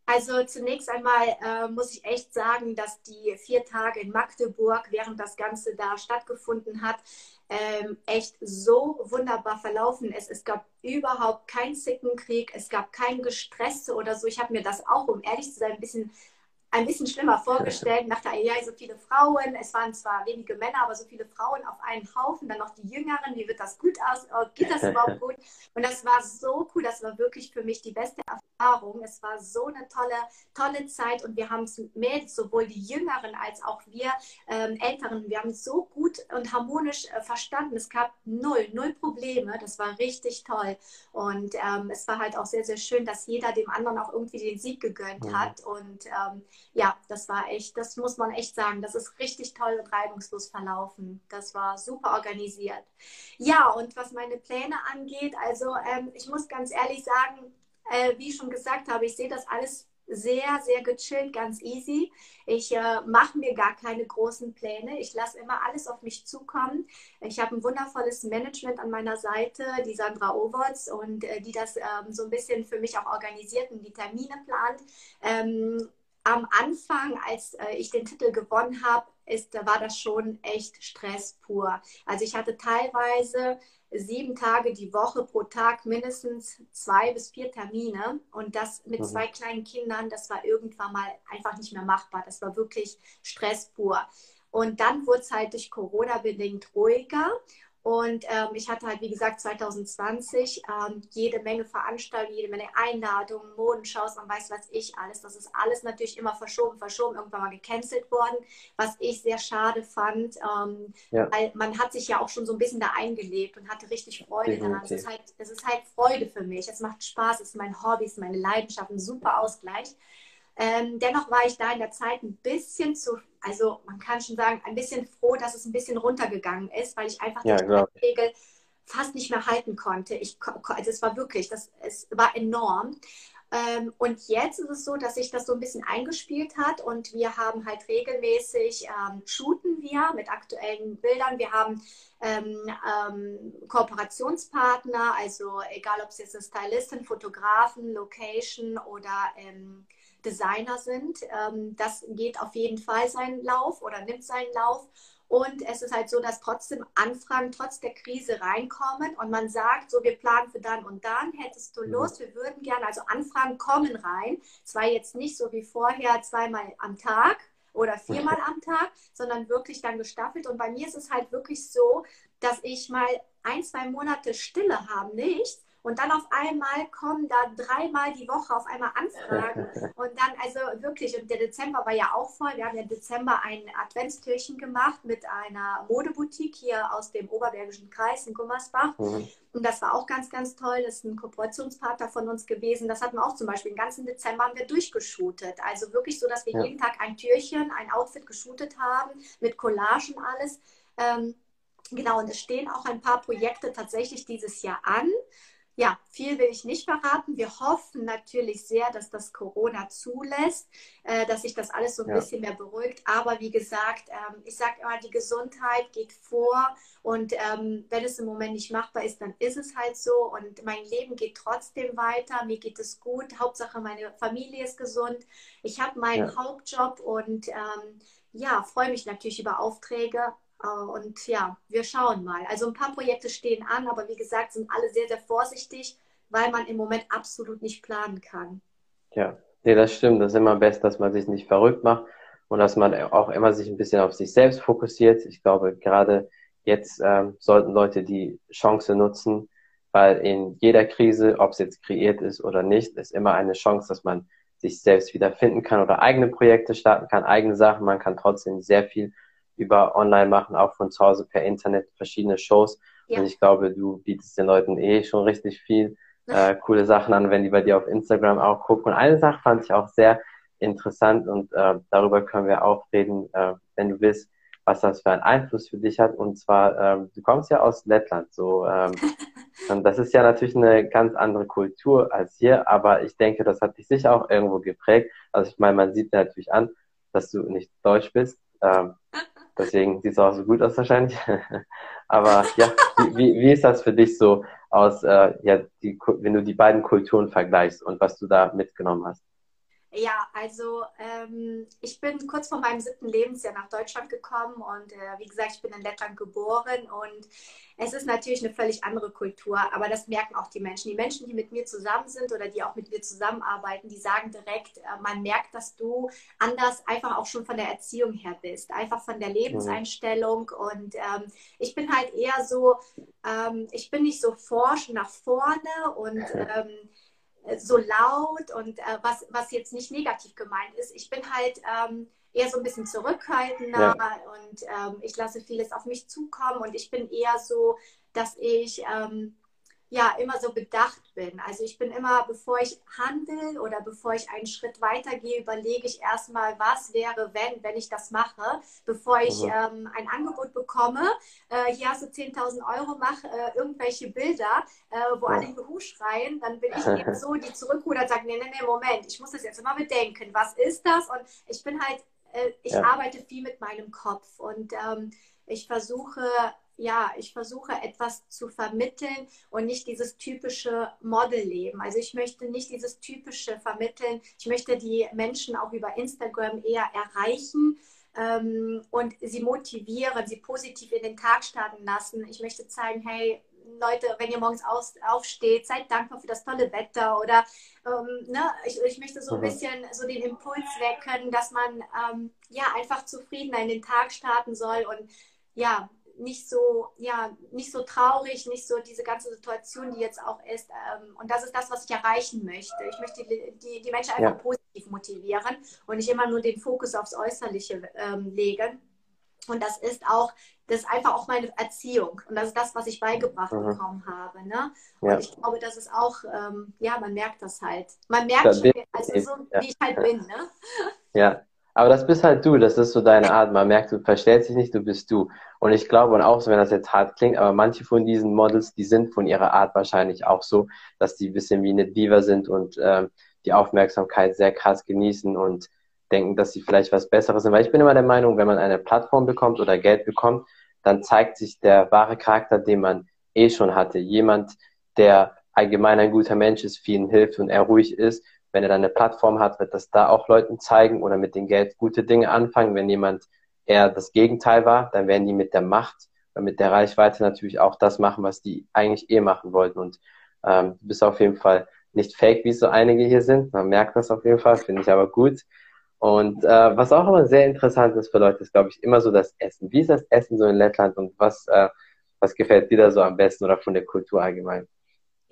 also zunächst einmal äh, muss ich echt sagen, dass die vier Tage in Magdeburg, während das Ganze da stattgefunden hat, ähm, echt so wunderbar verlaufen ist. Es gab überhaupt keinen Zickenkrieg, es gab kein Gestresse oder so. Ich habe mir das auch, um ehrlich zu sein, ein bisschen ein bisschen schlimmer vorgestellt. Nach der ja, so viele Frauen, es waren zwar wenige Männer, aber so viele Frauen auf einen Haufen, dann noch die Jüngeren, wie wird das gut aus, oh, geht das überhaupt gut? Und das war so cool, das war wirklich für mich die beste Erfahrung. Es war so eine tolle, tolle Zeit und wir haben es mit sowohl die Jüngeren als auch wir ähm, Älteren, wir haben es so gut und harmonisch äh, verstanden. Es gab null, null Probleme. Das war richtig toll. Und ähm, es war halt auch sehr, sehr schön, dass jeder dem anderen auch irgendwie den Sieg gegönnt mhm. hat. Und ähm, ja, das war echt, das muss man echt sagen. Das ist richtig toll und reibungslos verlaufen. Das war super organisiert. Ja, und was meine Pläne angeht, also ähm, ich muss ganz ehrlich sagen, äh, wie ich schon gesagt habe, ich sehe das alles sehr, sehr gechillt, ganz easy. Ich äh, mache mir gar keine großen Pläne. Ich lasse immer alles auf mich zukommen. Ich habe ein wundervolles Management an meiner Seite, die Sandra Oberts, und äh, die das ähm, so ein bisschen für mich auch organisiert und die Termine plant. Ähm, am Anfang, als äh, ich den Titel gewonnen habe, ist, war das schon echt Stress pur. Also ich hatte teilweise sieben Tage die Woche pro Tag mindestens zwei bis vier Termine und das mit mhm. zwei kleinen Kindern, das war irgendwann mal einfach nicht mehr machbar. Das war wirklich Stress pur. Und dann wurde es halt durch Corona bedingt ruhiger und ähm, ich hatte halt, wie gesagt, 2020 ähm, jede Menge Veranstaltungen, jede Menge Einladungen, Modenshows und weiß was ich alles. Das ist alles natürlich immer verschoben, verschoben, irgendwann mal gecancelt worden, was ich sehr schade fand, ähm, ja. weil man hat sich ja auch schon so ein bisschen da eingelebt und hatte richtig Freude daran. Es ist, halt, es ist halt Freude für mich, es macht Spaß, es ist mein Hobby, es ist meine Leidenschaft, ein super Ausgleich. Ähm, dennoch war ich da in der Zeit ein bisschen zu, also man kann schon sagen, ein bisschen froh, dass es ein bisschen runtergegangen ist, weil ich einfach ja, die Regel fast nicht mehr halten konnte. Ich, also es war wirklich, das, es war enorm. Ähm, und jetzt ist es so, dass sich das so ein bisschen eingespielt hat und wir haben halt regelmäßig, ähm, shooten wir mit aktuellen Bildern. Wir haben ähm, ähm, Kooperationspartner, also egal ob es jetzt eine Stylistin, Fotografen, Location oder ähm, Designer sind. Ähm, das geht auf jeden Fall seinen Lauf oder nimmt seinen Lauf. Und es ist halt so, dass trotzdem Anfragen trotz der Krise reinkommen und man sagt, so wir planen für dann und dann, hättest du mhm. Lust, wir würden gerne, also Anfragen kommen rein, zwar jetzt nicht so wie vorher zweimal am Tag oder viermal am Tag, sondern wirklich dann gestaffelt. Und bei mir ist es halt wirklich so, dass ich mal ein, zwei Monate Stille habe, nichts und dann auf einmal kommen da dreimal die Woche auf einmal Anfragen. Und dann, also wirklich, und der Dezember war ja auch voll. Wir haben ja im Dezember ein Adventstürchen gemacht mit einer Modeboutique hier aus dem Oberbergischen Kreis in Gummersbach. Mhm. Und das war auch ganz, ganz toll. Das ist ein Kooperationspartner von uns gewesen. Das hatten wir auch zum Beispiel den ganzen Dezember haben wir durchgeshootet. Also wirklich so, dass wir ja. jeden Tag ein Türchen, ein Outfit geshootet haben mit Collagen alles. Ähm, Genau, und es stehen auch ein paar Projekte tatsächlich dieses Jahr an. Ja, viel will ich nicht verraten. Wir hoffen natürlich sehr, dass das Corona zulässt, äh, dass sich das alles so ein ja. bisschen mehr beruhigt. Aber wie gesagt, ähm, ich sage immer, die Gesundheit geht vor. Und ähm, wenn es im Moment nicht machbar ist, dann ist es halt so. Und mein Leben geht trotzdem weiter. Mir geht es gut. Hauptsache, meine Familie ist gesund. Ich habe meinen ja. Hauptjob und ähm, ja, freue mich natürlich über Aufträge. Äh, und ja, wir schauen mal. Also ein paar Projekte stehen an, aber wie gesagt, sind alle sehr, sehr vorsichtig, weil man im Moment absolut nicht planen kann. Ja, nee, das stimmt. Das ist immer best, dass man sich nicht verrückt macht und dass man auch immer sich ein bisschen auf sich selbst fokussiert. Ich glaube, gerade jetzt ähm, sollten Leute die Chance nutzen, weil in jeder Krise, ob es jetzt kreiert ist oder nicht, ist immer eine Chance, dass man sich selbst wieder finden kann oder eigene Projekte starten kann, eigene Sachen. Man kann trotzdem sehr viel über online machen, auch von zu Hause per Internet, verschiedene Shows. Ja. Und ich glaube, du bietest den Leuten eh schon richtig viel äh, coole Sachen an, wenn die bei dir auf Instagram auch gucken. Und eine Sache fand ich auch sehr interessant und äh, darüber können wir auch reden, äh, wenn du willst, was das für einen Einfluss für dich hat. Und zwar, ähm, du kommst ja aus Lettland, so ähm, und das ist ja natürlich eine ganz andere Kultur als hier, aber ich denke, das hat dich sicher auch irgendwo geprägt. Also ich meine, man sieht natürlich an, dass du nicht Deutsch bist. Ähm, Deswegen sieht es auch so gut aus wahrscheinlich. Aber ja, wie, wie ist das für dich so aus, äh, ja, die, wenn du die beiden Kulturen vergleichst und was du da mitgenommen hast? Ja, also ähm, ich bin kurz vor meinem siebten Lebensjahr nach Deutschland gekommen und äh, wie gesagt, ich bin in Lettland geboren und es ist natürlich eine völlig andere Kultur, aber das merken auch die Menschen. Die Menschen, die mit mir zusammen sind oder die auch mit mir zusammenarbeiten, die sagen direkt, äh, man merkt, dass du anders einfach auch schon von der Erziehung her bist, einfach von der Lebenseinstellung und ähm, ich bin halt eher so, ähm, ich bin nicht so forsch nach vorne und ähm, so laut und äh, was, was jetzt nicht negativ gemeint ist. Ich bin halt ähm, eher so ein bisschen zurückhaltender ja. und ähm, ich lasse vieles auf mich zukommen und ich bin eher so, dass ich ähm, ja immer so bedacht bin. Also ich bin immer, bevor ich handle oder bevor ich einen Schritt weitergehe, überlege ich erstmal, was wäre, wenn, wenn ich das mache, bevor ich mhm. ähm, ein Angebot bekomme. Äh, hier hast du 10.000 Euro, mach äh, irgendwelche Bilder, äh, wo ja. alle Juhu schreien, dann bin ich eben so, die zurückrudert und sagt, nee, nee, nee, Moment, ich muss das jetzt immer bedenken. Was ist das? Und ich bin halt, äh, ich ja. arbeite viel mit meinem Kopf und ähm, ich versuche ja, ich versuche etwas zu vermitteln und nicht dieses typische Modelleben. Also ich möchte nicht dieses typische vermitteln. Ich möchte die Menschen auch über Instagram eher erreichen ähm, und sie motivieren, sie positiv in den Tag starten lassen. Ich möchte zeigen, hey, Leute, wenn ihr morgens aus, aufsteht, seid dankbar für das tolle Wetter oder ähm, ne, ich, ich möchte so ein mhm. bisschen so den Impuls wecken, dass man ähm, ja einfach zufriedener in den Tag starten soll und ja, nicht so, ja, nicht so traurig, nicht so diese ganze Situation, die jetzt auch ist. Ähm, und das ist das, was ich erreichen möchte. Ich möchte die, die, die Menschen einfach ja. positiv motivieren und nicht immer nur den Fokus aufs Äußerliche ähm, legen. Und das ist auch, das ist einfach auch meine Erziehung. Und das ist das, was ich beigebracht mhm. bekommen habe. Ne? Und ja. ich glaube, das ist auch, ähm, ja, man merkt das halt. Man merkt schon, also so, wie ich halt bin. Ne? Ja, aber das bist halt du, das ist so deine Art. Man merkt, du verstellst dich nicht, du bist du. Und ich glaube, und auch so, wenn das jetzt hart klingt, aber manche von diesen Models, die sind von ihrer Art wahrscheinlich auch so, dass die ein bisschen wie eine Diva sind und ähm, die Aufmerksamkeit sehr krass genießen und denken, dass sie vielleicht was Besseres sind. Weil ich bin immer der Meinung, wenn man eine Plattform bekommt oder Geld bekommt, dann zeigt sich der wahre Charakter, den man eh schon hatte. Jemand, der allgemein ein guter Mensch ist, vielen hilft und er ruhig ist wenn er dann eine Plattform hat, wird das da auch Leuten zeigen oder mit dem Geld gute Dinge anfangen. Wenn jemand eher das Gegenteil war, dann werden die mit der Macht oder mit der Reichweite natürlich auch das machen, was die eigentlich eh machen wollten. Und ähm, du bist auf jeden Fall nicht fake, wie so einige hier sind. Man merkt das auf jeden Fall, finde ich aber gut. Und äh, was auch immer sehr interessant ist für Leute, ist, glaube ich, immer so das Essen. Wie ist das Essen so in Lettland und was, äh, was gefällt dir da so am besten oder von der Kultur allgemein?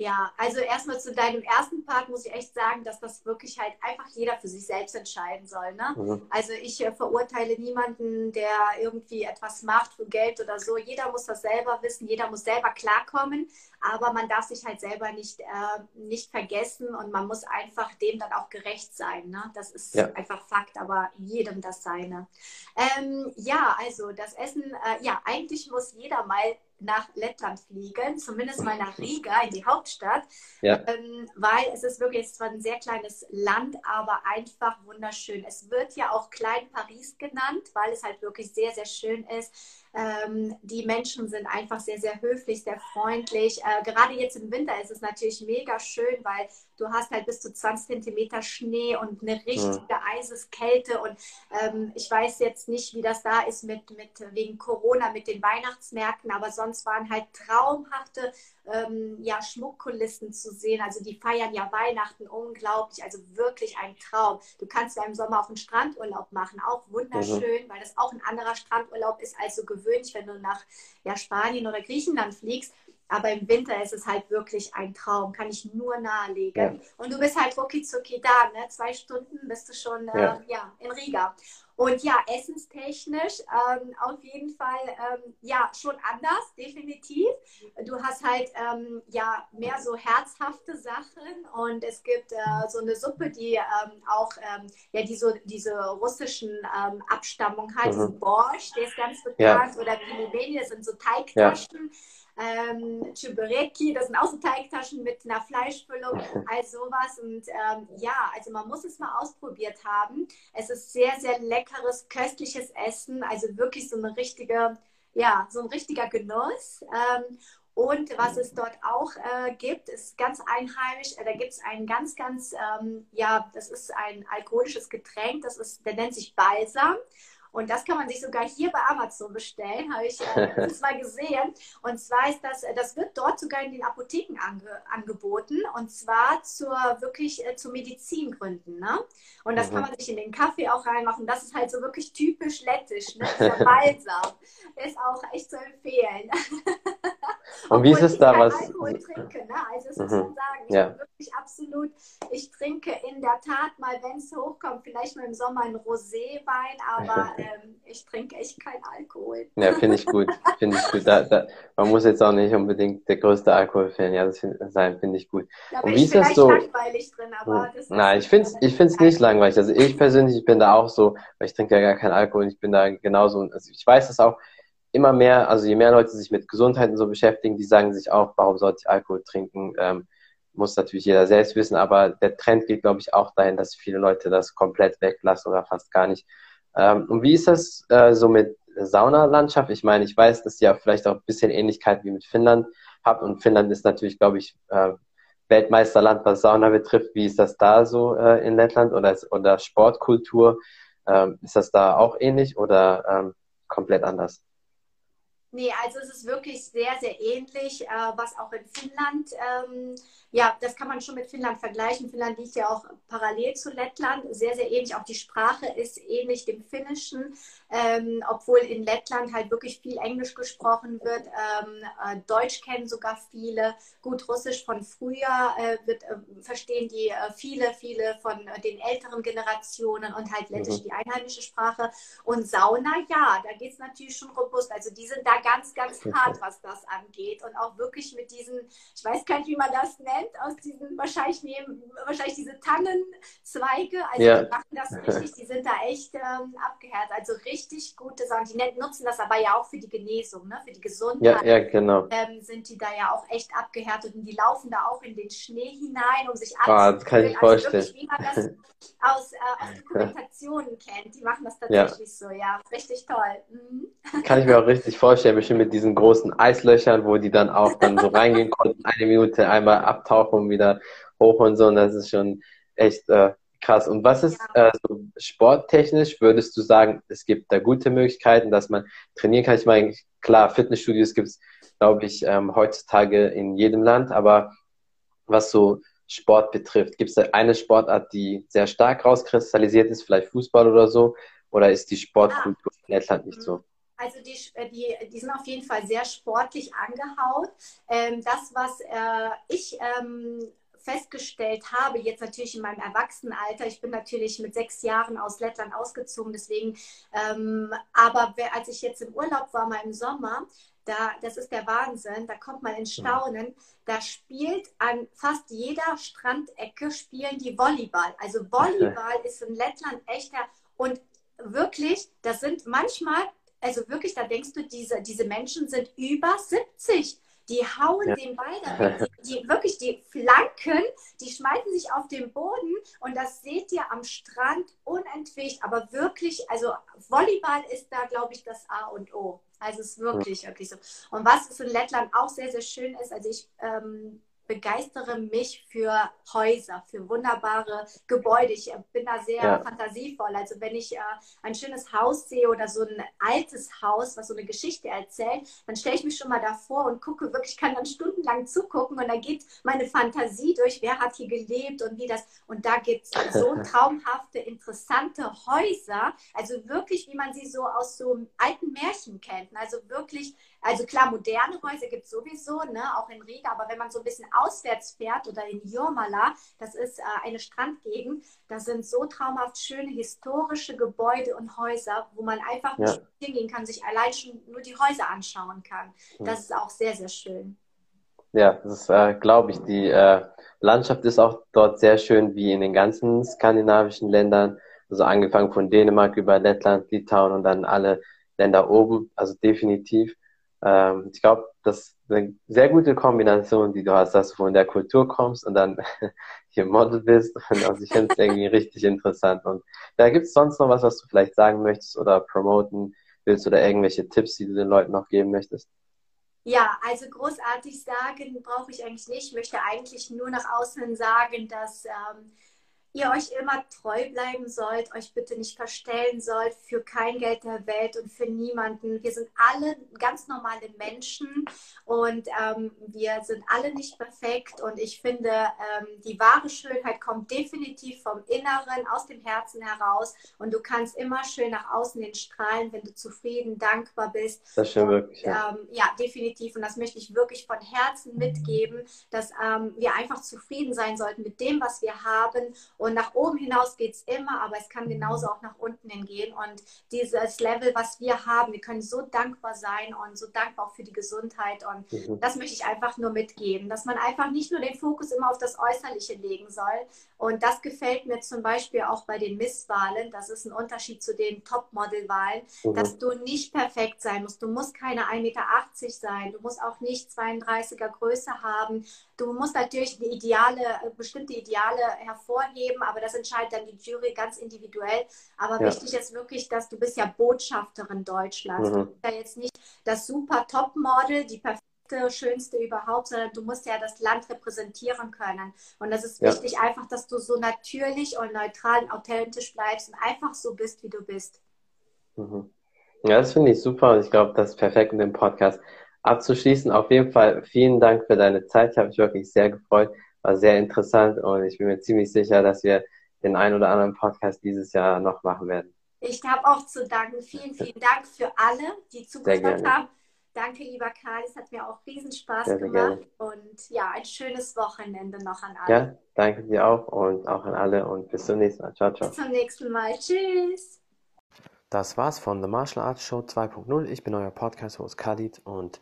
Ja, also erstmal zu deinem ersten Part muss ich echt sagen, dass das wirklich halt einfach jeder für sich selbst entscheiden soll. Ne? Mhm. Also ich äh, verurteile niemanden, der irgendwie etwas macht für Geld oder so. Jeder muss das selber wissen, jeder muss selber klarkommen. aber man darf sich halt selber nicht, äh, nicht vergessen und man muss einfach dem dann auch gerecht sein. Ne? Das ist ja. einfach Fakt, aber jedem das seine. Ähm, ja, also das Essen, äh, ja, eigentlich muss jeder mal nach Lettland fliegen, zumindest mal nach Riga, in die Hauptstadt, ja. ähm, weil es ist wirklich zwar ein sehr kleines Land, aber einfach wunderschön. Es wird ja auch Klein Paris genannt, weil es halt wirklich sehr, sehr schön ist. Ähm, die Menschen sind einfach sehr, sehr höflich, sehr freundlich. Äh, gerade jetzt im Winter ist es natürlich mega schön, weil du hast halt bis zu 20 Zentimeter Schnee und eine richtige ja. Eiseskälte. Und ähm, ich weiß jetzt nicht, wie das da ist mit, mit wegen Corona, mit den Weihnachtsmärkten, aber sonst waren halt traumhafte ähm, ja, Schmuckkulissen zu sehen. Also die feiern ja Weihnachten unglaublich, also wirklich ein Traum. Du kannst ja im Sommer auch einen Strandurlaub machen, auch wunderschön, mhm. weil das auch ein anderer Strandurlaub ist als so gewöhnlich, wenn du nach ja, Spanien oder Griechenland fliegst. Aber im Winter ist es halt wirklich ein Traum, kann ich nur nahelegen. Ja. Und du bist halt rucki zucki da, ne? Zwei Stunden bist du schon äh, ja. ja. in Riga. Und ja, essenstechnisch ähm, auf jeden Fall ähm, ja schon anders, definitiv. Du hast halt ähm, ja mehr so herzhafte Sachen und es gibt äh, so eine Suppe, die ähm, auch ähm, ja die so diese russischen ähm, Abstammung hat, mhm. Borsch, der ist ganz bekannt ja. oder Pilibeni, das sind so Teigtaschen. Ja ähm, Chibireki, das sind auch so Teigtaschen mit einer Fleischfüllung, all sowas. Und ähm, ja, also man muss es mal ausprobiert haben. Es ist sehr, sehr leckeres, köstliches Essen, also wirklich so eine richtige, ja, so ein richtiger Genuss. Ähm, und was es dort auch äh, gibt, ist ganz einheimisch. Äh, da gibt es ein ganz, ganz, ähm, ja, das ist ein alkoholisches Getränk. Das ist, der nennt sich Balsam. Und das kann man sich sogar hier bei Amazon bestellen, habe ich äh, mal gesehen. Und zwar ist das, äh, das wird dort sogar in den Apotheken ange, angeboten. Und zwar zur wirklich äh, zu Medizingründen. Ne? Und das mhm. kann man sich in den Kaffee auch reinmachen. Das ist halt so wirklich typisch lettisch. Ne? Der Balsam ist auch echt zu empfehlen. Und wie ist es da was? Alkohol trinke, ne? Also das mhm. muss man sagen. Ich ja. wirklich absolut, ich trinke in der Tat mal, wenn es hochkommt, vielleicht mal im Sommer einen Roséwein, aber ähm, ich trinke echt keinen Alkohol. Ja, finde ich gut. Finde ich gut. Da, da, man muss jetzt auch nicht unbedingt der größte Alkoholfan ja, find, sein, finde ich gut. Da Und wie ist das so? langweilig drin, aber hm. das Nein, ich finde es ich find's nicht langweilig. Also ich persönlich, ich bin da auch so, weil ich trinke ja gar keinen Alkohol. Ich bin da genauso, also ich weiß das auch, immer mehr, also je mehr Leute sich mit Gesundheit und so beschäftigen, die sagen sich auch, warum sollte ich Alkohol trinken? Ähm, muss natürlich jeder selbst wissen, aber der Trend geht, glaube ich, auch dahin, dass viele Leute das komplett weglassen oder fast gar nicht. Ähm, und wie ist das äh, so mit Saunalandschaft? Ich meine, ich weiß, dass ihr vielleicht auch ein bisschen Ähnlichkeit wie mit Finnland habt und Finnland ist natürlich, glaube ich, äh, Weltmeisterland, was Sauna betrifft. Wie ist das da so äh, in Lettland oder, oder Sportkultur? Ähm, ist das da auch ähnlich oder ähm, komplett anders? Nee, also es ist wirklich sehr, sehr ähnlich, äh, was auch in Finnland, ähm, ja, das kann man schon mit Finnland vergleichen. Finnland liegt ja auch parallel zu Lettland, sehr, sehr ähnlich. Auch die Sprache ist ähnlich dem Finnischen, ähm, obwohl in Lettland halt wirklich viel Englisch gesprochen wird. Ähm, äh, Deutsch kennen sogar viele. Gut, Russisch von früher äh, wird, äh, verstehen die äh, viele, viele von äh, den älteren Generationen und halt Lettisch mhm. die einheimische Sprache. Und Sauna, ja, da geht es natürlich schon robust. Also die sind da ganz, ganz hart, was das angeht. Und auch wirklich mit diesen, ich weiß gar nicht, wie man das nennt, aus diesen, wahrscheinlich nehmen, wahrscheinlich diese Tannenzweige. Also ja. die machen das richtig, die sind da echt ähm, abgehärtet. Also richtig gute Sachen. Die nutzen das aber ja auch für die Genesung, ne? für die Gesundheit. Ja, ja genau. Ähm, sind die da ja auch echt abgehärtet und die laufen da auch in den Schnee hinein, um sich anzufühlen. Ah, das kann ich also vorstellen. Wirklich, wie man das aus, äh, aus Dokumentationen kennt. Die machen das tatsächlich ja. so, ja. Richtig toll. Mhm. Kann ich mir auch richtig vorstellen, bestimmt mit diesen großen Eislöchern, wo die dann auch dann so reingehen konnten, eine Minute einmal abtauchen und wieder hoch und so. Und das ist schon echt äh, krass. Und was ist äh, so sporttechnisch, würdest du sagen, es gibt da gute Möglichkeiten, dass man trainieren kann? Ich meine, klar, Fitnessstudios gibt es, glaube ich, ähm, heutzutage in jedem Land, aber was so Sport betrifft, gibt es da eine Sportart, die sehr stark rauskristallisiert ist, vielleicht Fußball oder so? Oder ist die Sportkultur in Lettland nicht so? Also die, äh, die, die sind auf jeden Fall sehr sportlich angehaut. Ähm, das, was äh, ich ähm, festgestellt habe, jetzt natürlich in meinem Erwachsenenalter, ich bin natürlich mit sechs Jahren aus Lettland ausgezogen, deswegen, ähm, aber als ich jetzt im Urlaub war, mal im Sommer, da, das ist der Wahnsinn, da kommt man in Staunen. Da spielt an fast jeder Strandecke spielen die Volleyball. Also Volleyball ist in Lettland echter und wirklich, das sind manchmal, also wirklich, da denkst du, diese, diese Menschen sind über 70. Die hauen ja. den Ball da Die, die, wirklich, die flanken, die schmeißen sich auf den Boden und das seht ihr am Strand unentwegt. Aber wirklich, also Volleyball ist da, glaube ich, das A und O. Also es ist wirklich, wirklich so. Und was in Lettland auch sehr, sehr schön ist, also ich ähm, begeistere mich für Häuser, für wunderbare Gebäude. Ich äh, bin da sehr ja. fantasievoll. Also wenn ich äh, ein schönes Haus sehe oder so ein altes Haus, was so eine Geschichte erzählt, dann stelle ich mich schon mal davor und gucke wirklich, kann dann stundenlang zugucken und da geht meine Fantasie durch, wer hat hier gelebt und wie das. Und da gibt es so traumhafte, interessante Häuser. Also wirklich, wie man sie so aus so alten Märchen kennt. Also wirklich also klar, moderne Häuser gibt es sowieso, ne, auch in Riga, aber wenn man so ein bisschen auswärts fährt oder in Jurmala, das ist äh, eine Strandgegend, da sind so traumhaft schöne historische Gebäude und Häuser, wo man einfach ja. nicht hingehen kann, sich allein schon nur die Häuser anschauen kann. Das ist auch sehr, sehr schön. Ja, das ist, äh, glaube ich, die äh, Landschaft ist auch dort sehr schön, wie in den ganzen skandinavischen Ländern. Also angefangen von Dänemark über Lettland, Litauen und dann alle Länder oben. Also definitiv. Ähm, ich glaube, das ist eine sehr gute Kombination, die du hast, dass du von der Kultur kommst und dann hier Model bist. Und also ich finde es irgendwie richtig interessant. Und da gibt es sonst noch was, was du vielleicht sagen möchtest oder promoten willst oder irgendwelche Tipps, die du den Leuten noch geben möchtest? Ja, also großartig sagen brauche ich eigentlich nicht. Ich möchte eigentlich nur nach außen sagen, dass ähm, ihr euch immer treu bleiben sollt, euch bitte nicht verstellen sollt für kein Geld der Welt und für niemanden. Wir sind alle ganz normale Menschen und ähm, wir sind alle nicht perfekt und ich finde, ähm, die wahre Schönheit kommt definitiv vom Inneren, aus dem Herzen heraus und du kannst immer schön nach außen hin strahlen, wenn du zufrieden, dankbar bist. Das stimmt wirklich. Ja. Ähm, ja, definitiv und das möchte ich wirklich von Herzen mitgeben, dass ähm, wir einfach zufrieden sein sollten mit dem, was wir haben und nach oben hinaus geht es immer, aber es kann genauso auch nach unten hingehen. Und dieses Level, was wir haben, wir können so dankbar sein und so dankbar auch für die Gesundheit. Und mhm. das möchte ich einfach nur mitgeben, dass man einfach nicht nur den Fokus immer auf das Äußerliche legen soll. Und das gefällt mir zum Beispiel auch bei den Misswahlen. Das ist ein Unterschied zu den Topmodel-Wahlen, mhm. dass du nicht perfekt sein musst. Du musst keine 1,80 Meter sein. Du musst auch nicht 32er Größe haben. Du musst natürlich die Ideale, äh, bestimmte Ideale hervorheben, aber das entscheidet dann die Jury ganz individuell. Aber ja. wichtig ist wirklich, dass du bist ja Botschafterin Deutschlands. Mhm. Du bist ja jetzt nicht das super Topmodel, die perfekte schönste überhaupt, sondern du musst ja das Land repräsentieren können. Und das ist ja. wichtig, einfach, dass du so natürlich und neutral und authentisch bleibst und einfach so bist, wie du bist. Mhm. Ja, das finde ich super und ich glaube, das ist perfekt in dem Podcast abzuschließen. Auf jeden Fall vielen Dank für deine Zeit. Ich habe mich wirklich sehr gefreut. War sehr interessant und ich bin mir ziemlich sicher, dass wir den einen oder anderen Podcast dieses Jahr noch machen werden. Ich habe auch zu danken. Vielen, vielen Dank für alle, die zugehört haben. Danke, lieber Karl. Es hat mir auch riesen Spaß sehr, gemacht. Sehr und ja, ein schönes Wochenende noch an alle. Ja, danke dir auch und auch an alle und bis zum nächsten Mal. Ciao, ciao. Bis zum nächsten Mal. Tschüss. Das war's von The Martial Arts Show 2.0. Ich bin euer Podcast-Host Khalid und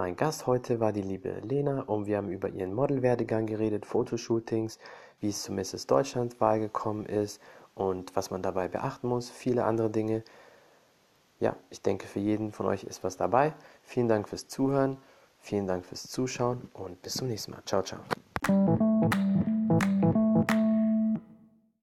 mein Gast heute war die liebe Lena und wir haben über ihren Modelwerdegang geredet, Fotoshootings, wie es zu Mrs. Deutschland-Wahl gekommen ist und was man dabei beachten muss, viele andere Dinge. Ja, ich denke, für jeden von euch ist was dabei. Vielen Dank fürs Zuhören, vielen Dank fürs Zuschauen und bis zum nächsten Mal. Ciao, ciao.